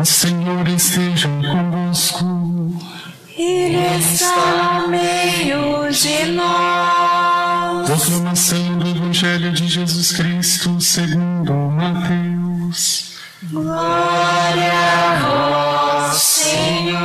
O Senhor esteja convosco. Ele está no meio de nós. Proclamação do Evangelho de Jesus Cristo segundo Mateus. Glória a vós, Senhor.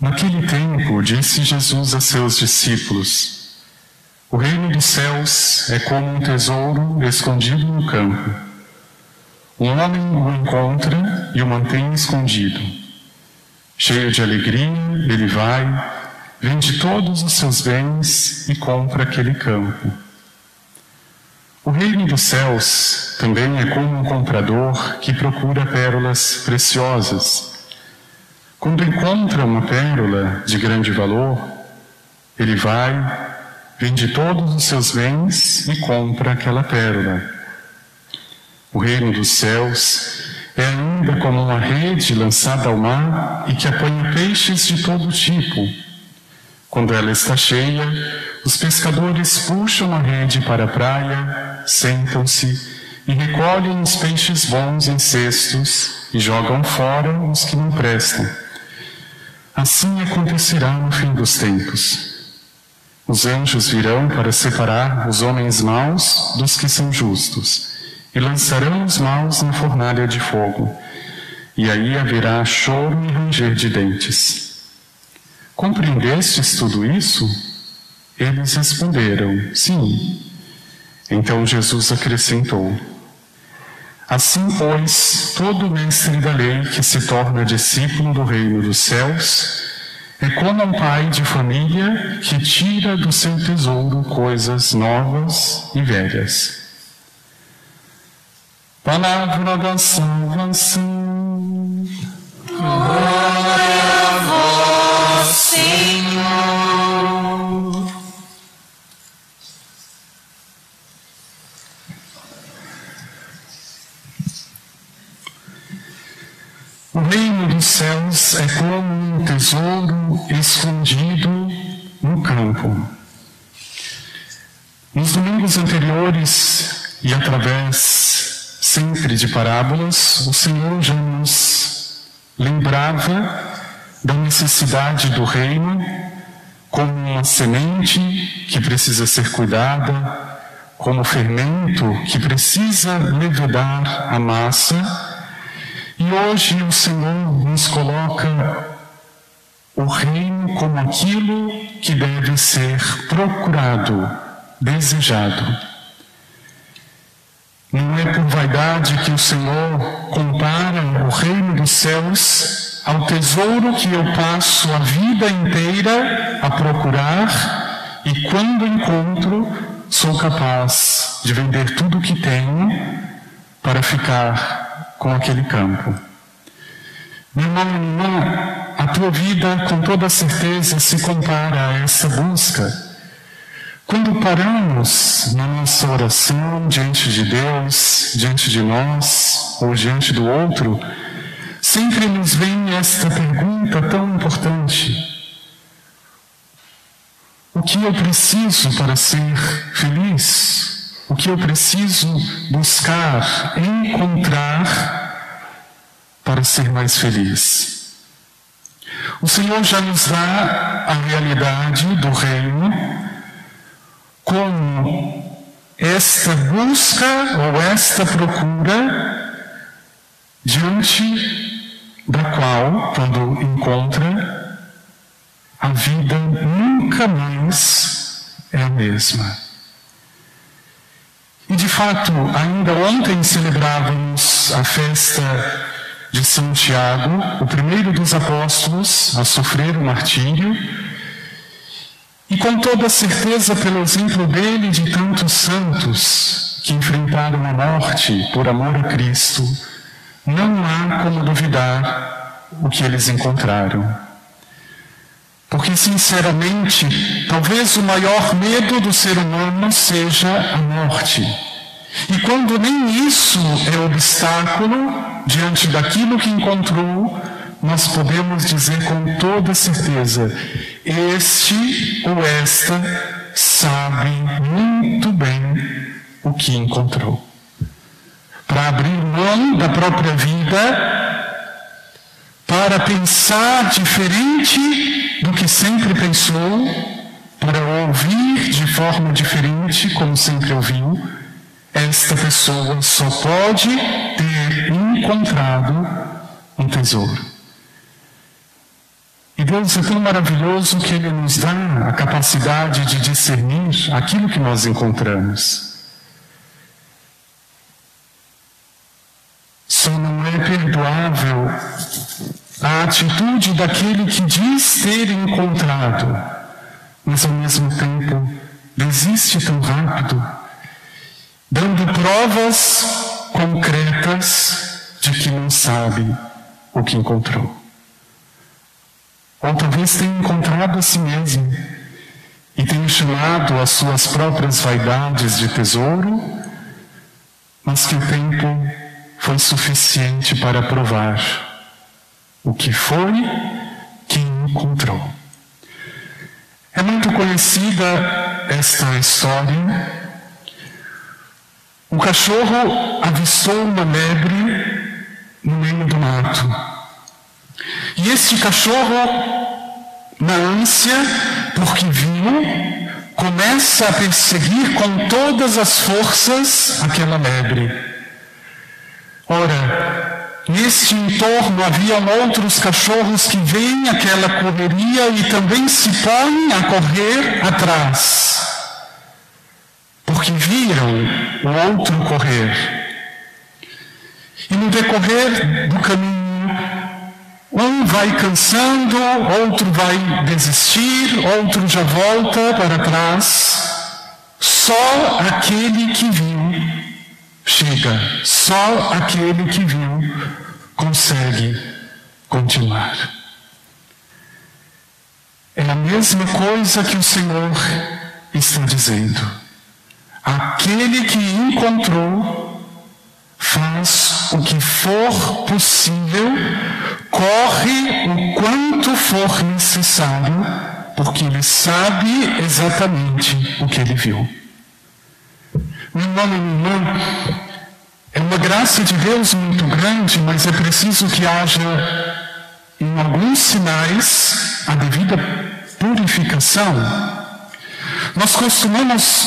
Naquele tempo, disse Jesus a seus discípulos: O reino dos céus é como um tesouro escondido no campo. Um homem o encontra e o mantém escondido. Cheio de alegria, ele vai, vende todos os seus bens e compra aquele campo. O reino dos céus também é como um comprador que procura pérolas preciosas. Quando encontra uma pérola de grande valor, ele vai, vende todos os seus bens e compra aquela pérola. O reino dos céus é ainda como uma rede lançada ao mar e que apanha peixes de todo tipo. Quando ela está cheia, os pescadores puxam a rede para a praia, sentam-se e recolhem os peixes bons em cestos e jogam fora os que não prestam. Assim acontecerá no fim dos tempos. Os anjos virão para separar os homens maus dos que são justos e lançarão os maus na fornalha de fogo, e aí haverá choro e ranger de dentes. Compreendestes tudo isso? Eles responderam: Sim. Então Jesus acrescentou: Assim, pois, todo mestre da lei que se torna discípulo do reino dos céus é como um pai de família que tira do seu tesouro coisas novas e velhas. Palavra da salvação. Glória a vós, Senhor. O reino dos céus é como um tesouro escondido no campo. Nos domingos anteriores e através sempre de parábolas, o Senhor já nos lembrava da necessidade do reino como uma semente que precisa ser cuidada, como fermento que precisa levedar a massa e hoje o Senhor nos coloca o reino como aquilo que deve ser procurado, desejado. Não é por vaidade que o Senhor compara o reino dos céus ao tesouro que eu passo a vida inteira a procurar e quando encontro sou capaz de vender tudo o que tenho para ficar com aquele campo. Meu irmão, irmã, a tua vida com toda certeza se compara a essa busca. Quando paramos na nossa oração diante de Deus, diante de nós ou diante do outro, sempre nos vem esta pergunta tão importante: O que eu preciso para ser feliz? O que eu preciso buscar, encontrar para ser mais feliz? O Senhor já nos dá a realidade do reino como esta busca ou esta procura diante da qual, quando encontra, a vida nunca mais é a mesma. E de fato, ainda ontem celebrávamos a festa de São Tiago, o primeiro dos apóstolos a sofrer o martírio. E com toda certeza, pelo exemplo dele e de tantos santos que enfrentaram a morte por amor a Cristo, não há como duvidar o que eles encontraram. Porque, sinceramente, talvez o maior medo do ser humano seja a morte. E quando nem isso é obstáculo diante daquilo que encontrou, nós podemos dizer com toda certeza: este ou esta sabe muito bem o que encontrou. Para abrir mão da própria vida para pensar diferente do que sempre pensou, para ouvir de forma diferente como sempre ouviu, esta pessoa só pode ter encontrado um tesouro. E Deus é tão maravilhoso que Ele nos dá a capacidade de discernir aquilo que nós encontramos. Só não é perdoável a atitude daquele que diz ter encontrado, mas ao mesmo tempo desiste tão rápido, dando provas concretas de que não sabe o que encontrou. Ou talvez tenha encontrado a si mesmo e tenha chamado as suas próprias vaidades de tesouro, mas que o tempo foi suficiente para provar o que foi que encontrou. É muito conhecida esta história. O cachorro avistou uma lebre no meio do mato. E este cachorro, na ânsia, porque viu, começa a perseguir com todas as forças aquela lebre. Ora, neste entorno haviam outros cachorros que veem aquela correria e também se põem a correr atrás, porque viram o outro correr. E no decorrer do caminho, um vai cansando, outro vai desistir, outro já volta para trás. Só aquele que viu chega, só aquele que viu consegue continuar. É a mesma coisa que o Senhor está dizendo. Aquele que encontrou faz o que for possível, corre o quanto for necessário, porque ele sabe exatamente o que ele viu. Meu irmão e minha irmã, é uma graça de Deus muito grande, mas é preciso que haja em alguns sinais a devida purificação. Nós costumamos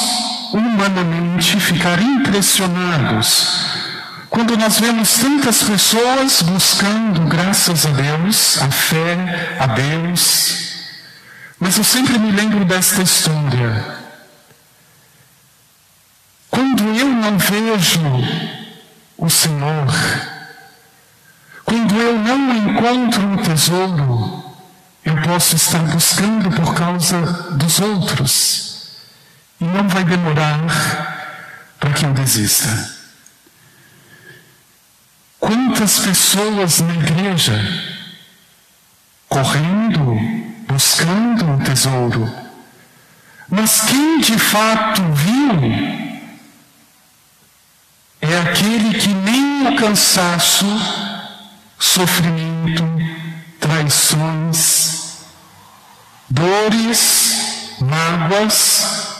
humanamente ficar impressionados quando nós vemos tantas pessoas buscando, graças a Deus, a fé a Deus, mas eu sempre me lembro desta história. Quando eu não vejo o Senhor, quando eu não encontro o tesouro, eu posso estar buscando por causa dos outros. E não vai demorar para que eu desista. Quantas pessoas na igreja correndo, buscando um tesouro, mas quem de fato viu é aquele que nem o cansaço, sofrimento, traições, dores, mágoas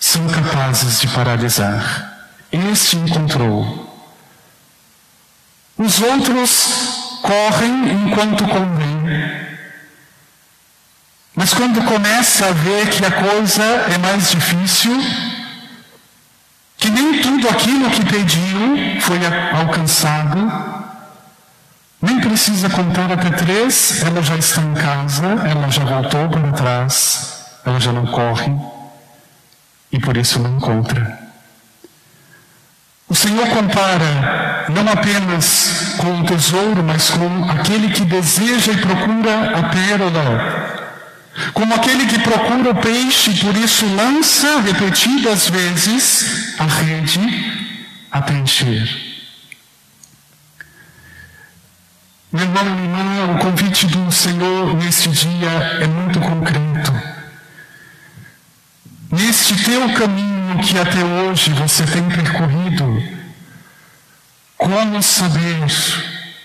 são capazes de paralisar. Este encontrou os outros correm enquanto convém. Mas quando começa a ver que a coisa é mais difícil, que nem tudo aquilo que pediu foi alcançado, nem precisa contar até três, ela já está em casa, ela já voltou para trás, ela já não corre e por isso não encontra. O Senhor compara não apenas com o tesouro, mas com aquele que deseja e procura a pérola. Como aquele que procura o peixe, por isso lança repetidas vezes a rede até encher. Meu irmão e irmã, o convite do Senhor neste dia é muito concreto. Neste teu caminho, que até hoje você tem percorrido, como saber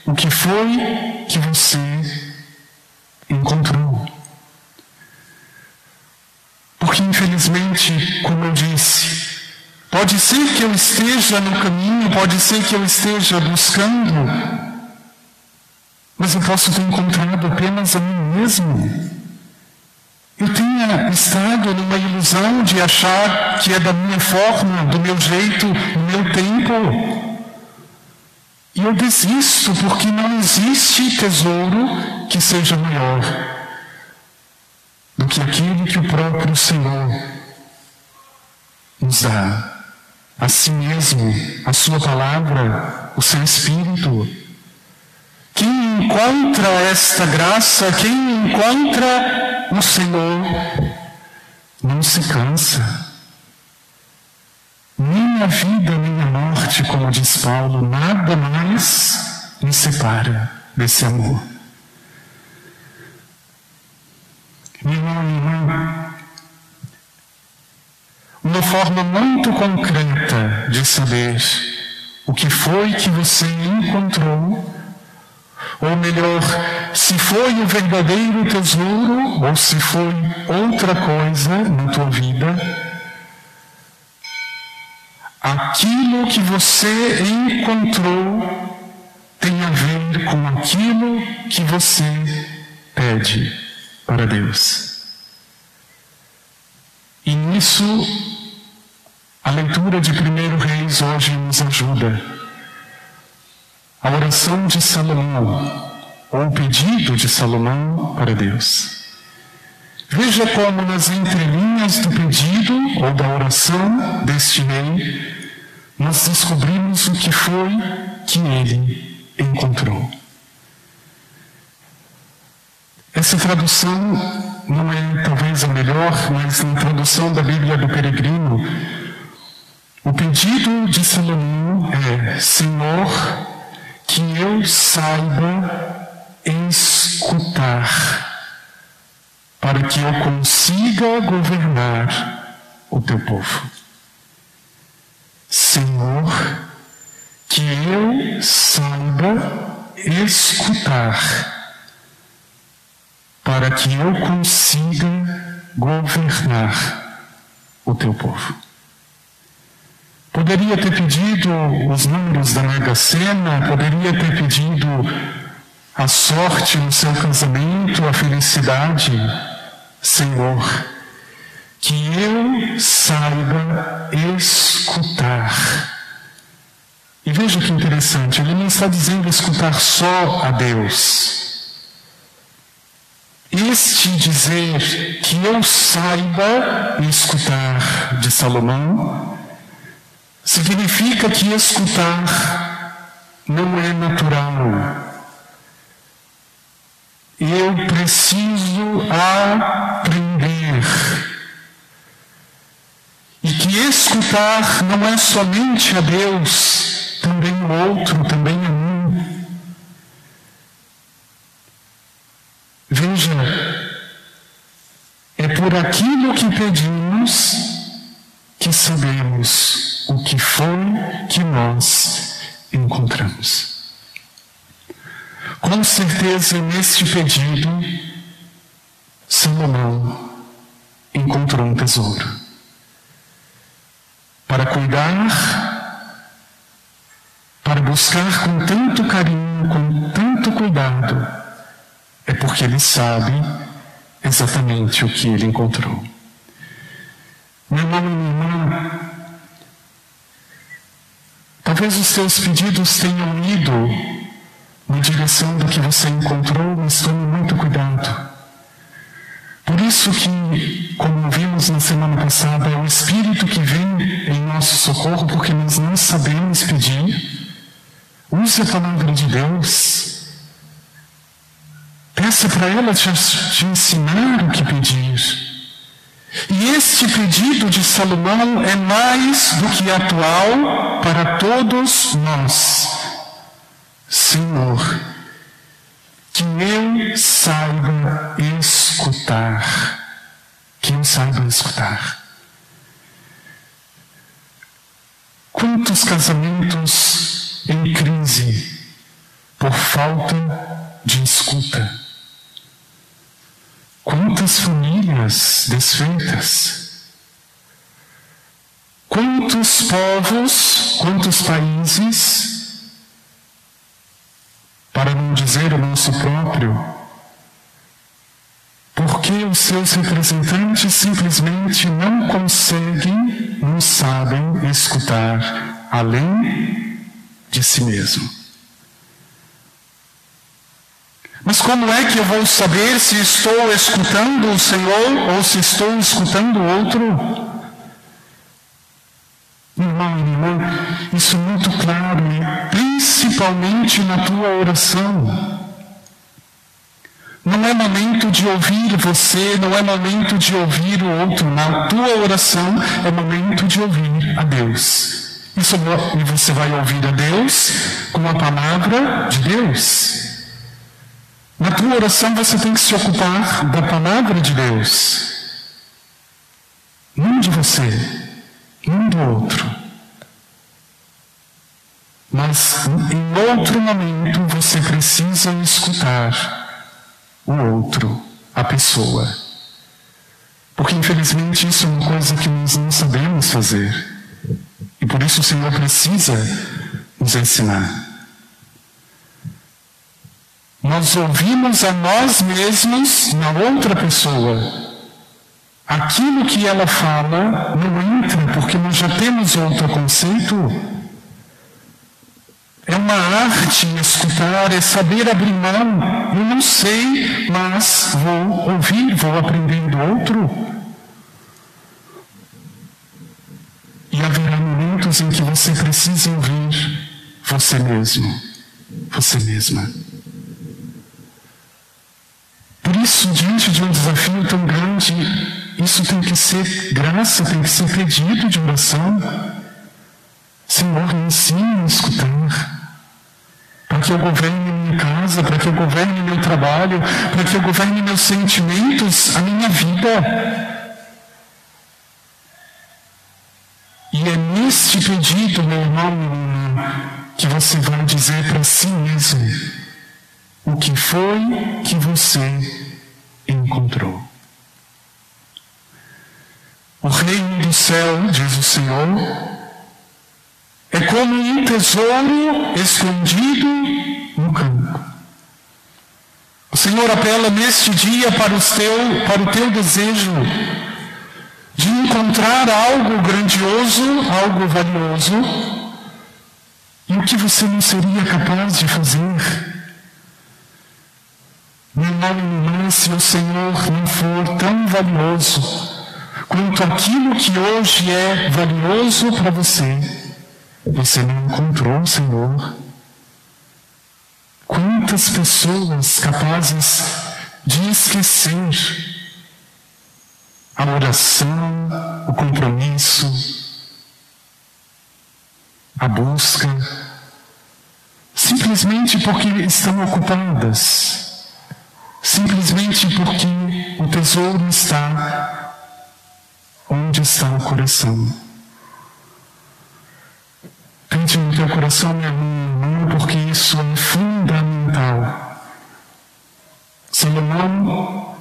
o que foi que você encontrou? Porque, infelizmente, como eu disse, Pode ser que eu esteja no caminho, pode ser que eu esteja buscando, mas eu posso ter encontrado apenas a mim mesmo. Eu tenha estado numa ilusão de achar que é da minha forma, do meu jeito, do meu tempo. E eu desisto porque não existe tesouro que seja maior do que aquele que o próprio Senhor nos dá. A si mesmo, a sua palavra, o seu Espírito. Quem encontra esta graça, quem encontra o Senhor, não se cansa. Nem a vida, nem a morte, como diz Paulo, nada mais me separa desse amor. Meu irmão, irmã, uma forma muito concreta de saber o que foi que você encontrou, ou melhor, se foi o verdadeiro tesouro ou se foi outra coisa na tua vida, aquilo que você encontrou tem a ver com aquilo que você pede para Deus. E nisso, a leitura de 1 Reis hoje nos ajuda. A oração de Salomão, ou o pedido de Salomão para Deus. Veja como nas entrelinhas do pedido ou da oração deste rei, nós descobrimos o que foi que ele encontrou. Essa tradução não é talvez a melhor, mas na tradução da Bíblia do Peregrino, o pedido de Salomão é: Senhor, que eu saiba escutar, para que eu consiga governar o teu povo. Senhor, que eu saiba escutar para que eu consiga governar o teu povo. Poderia ter pedido os números da Mega Sena, poderia ter pedido a sorte no seu casamento, a felicidade. Senhor, que eu saiba escutar. E veja que interessante, ele não está dizendo escutar só a Deus. Este dizer que eu saiba escutar de Salomão significa que escutar não é natural. Eu preciso aprender. E que escutar não é somente a Deus, também o outro, também a mim. Veja, é por aquilo que pedimos que sabemos o que foi que nós encontramos. Com certeza, neste pedido, Salomão encontrou um tesouro. Para cuidar, para buscar com tanto carinho, com tanto cuidado, é porque ele sabe exatamente o que ele encontrou. Meu irmão e minha irmã, talvez os seus pedidos tenham ido na direção do que você encontrou, mas tome muito cuidado. Por isso que, como vimos na semana passada, é o Espírito que vem em nosso socorro, porque nós não sabemos pedir. Use a palavra de Deus Peça para ela te, te ensinar o que pedir. E este pedido de Salomão é mais do que atual para todos nós. Senhor, que eu saiba escutar. Que eu saiba escutar. Quantos casamentos em crise por falta de escuta? Quantas famílias desfeitas? quantos povos, quantos países, para não dizer o nosso próprio, porque os seus representantes simplesmente não conseguem, não sabem escutar além de si mesmo. Mas como é que eu vou saber se estou escutando o Senhor ou se estou escutando outro? Irmão e irmã, isso é muito claro, principalmente na tua oração. Não é momento de ouvir você, não é momento de ouvir o outro. Na tua oração é momento de ouvir a Deus. Isso, e você vai ouvir a Deus com a palavra de Deus. Na tua oração você tem que se ocupar da palavra de Deus. Não de você, não do outro. Mas em outro momento você precisa escutar o outro, a pessoa. Porque infelizmente isso é uma coisa que nós não sabemos fazer. E por isso o Senhor precisa nos ensinar. Nós ouvimos a nós mesmos na outra pessoa. Aquilo que ela fala não entra, porque nós já temos outro conceito. É uma arte escutar, é saber abrir mão. Eu não sei, mas vou ouvir, vou aprender do outro. E haverá momentos em que você precisa ouvir você mesmo, você mesma. Isso, diante de um desafio tão grande, isso tem que ser graça, tem que ser pedido de oração. Senhor, me ensine a escutar. Para que eu governe minha casa, para que eu governe meu trabalho, para que eu governe meus sentimentos, a minha vida. E é neste pedido, meu irmão, que você vai dizer para si mesmo o que foi que você encontrou. O reino do céu, diz o Senhor, é como um tesouro escondido no campo. O Senhor apela neste dia para, teu, para o teu desejo de encontrar algo grandioso, algo valioso, e o que você não seria capaz de fazer meu nome irmã, se o Senhor não for tão valioso quanto aquilo que hoje é valioso para você, você não encontrou o Senhor. Quantas pessoas capazes de esquecer a oração, o compromisso, a busca, simplesmente porque estão ocupadas simplesmente porque o tesouro está onde está o coração. Tente no teu coração, meu irmão, porque isso é fundamental. Salomão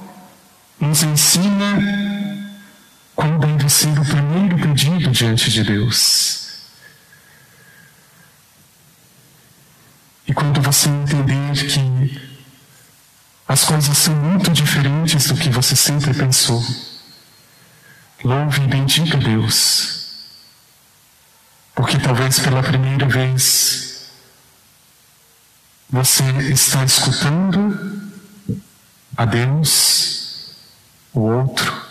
nos ensina qual deve ser o primeiro pedido diante de Deus. E quando você entender que as coisas são muito diferentes do que você sempre pensou. Louve e bendiga Deus. Porque talvez pela primeira vez você está escutando a Deus, o outro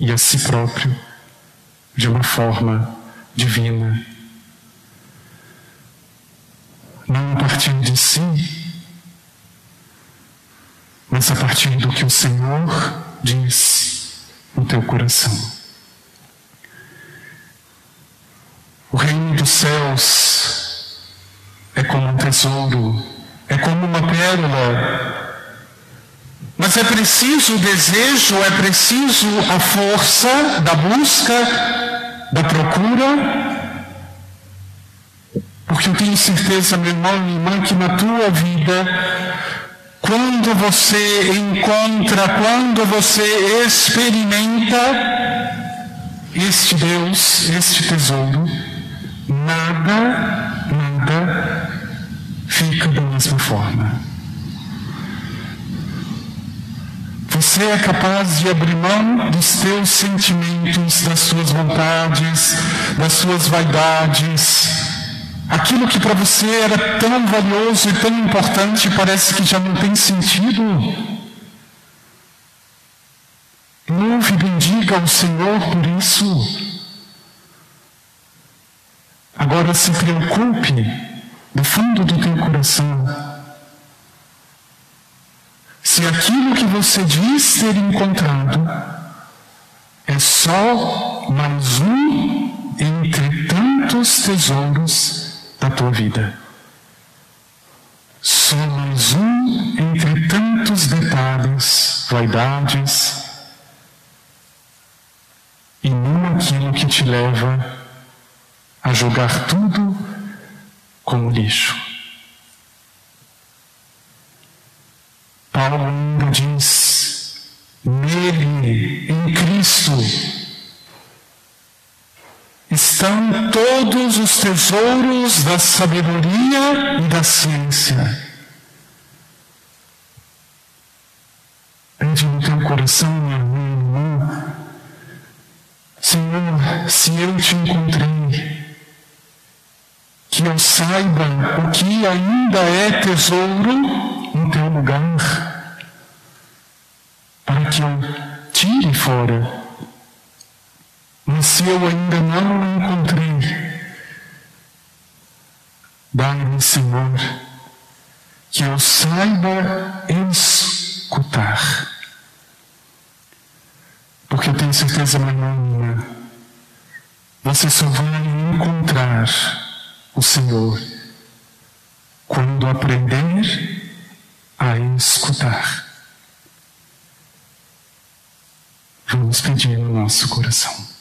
e a si próprio de uma forma divina. Não a partir de si, mas a partir do que o Senhor diz no teu coração. O reino dos céus é como um tesouro, é como uma pérola. Mas é preciso o desejo, é preciso a força da busca, da procura. Porque eu tenho certeza, meu irmão e minha irmã, que na tua vida quando você encontra, quando você experimenta este Deus, este tesouro, nada, nada fica da mesma forma. Você é capaz de abrir mão dos teus sentimentos, das suas vontades, das suas vaidades. Aquilo que para você era tão valioso e tão importante parece que já não tem sentido. Louve e bendiga o Senhor por isso. Agora se preocupe do fundo do teu coração. Se aquilo que você diz ter encontrado é só mais um entre tantos tesouros da tua vida. Só mais um entre tantos detalhes, vaidades, e não aquilo que te leva a jogar tudo como lixo. Paulo ainda diz: nele, em Cristo, estão todos os tesouros da sabedoria e da ciência. Pede no teu coração, minha irmã, Senhor, se eu te encontrei, que eu saiba o que ainda é tesouro no teu lugar, para que eu tire fora. Mas se eu ainda não o encontrei, dá-me, Senhor, que eu saiba escutar. Porque eu tenho certeza, minha você só vai encontrar o Senhor quando aprender a escutar. Vamos pedir no nosso coração.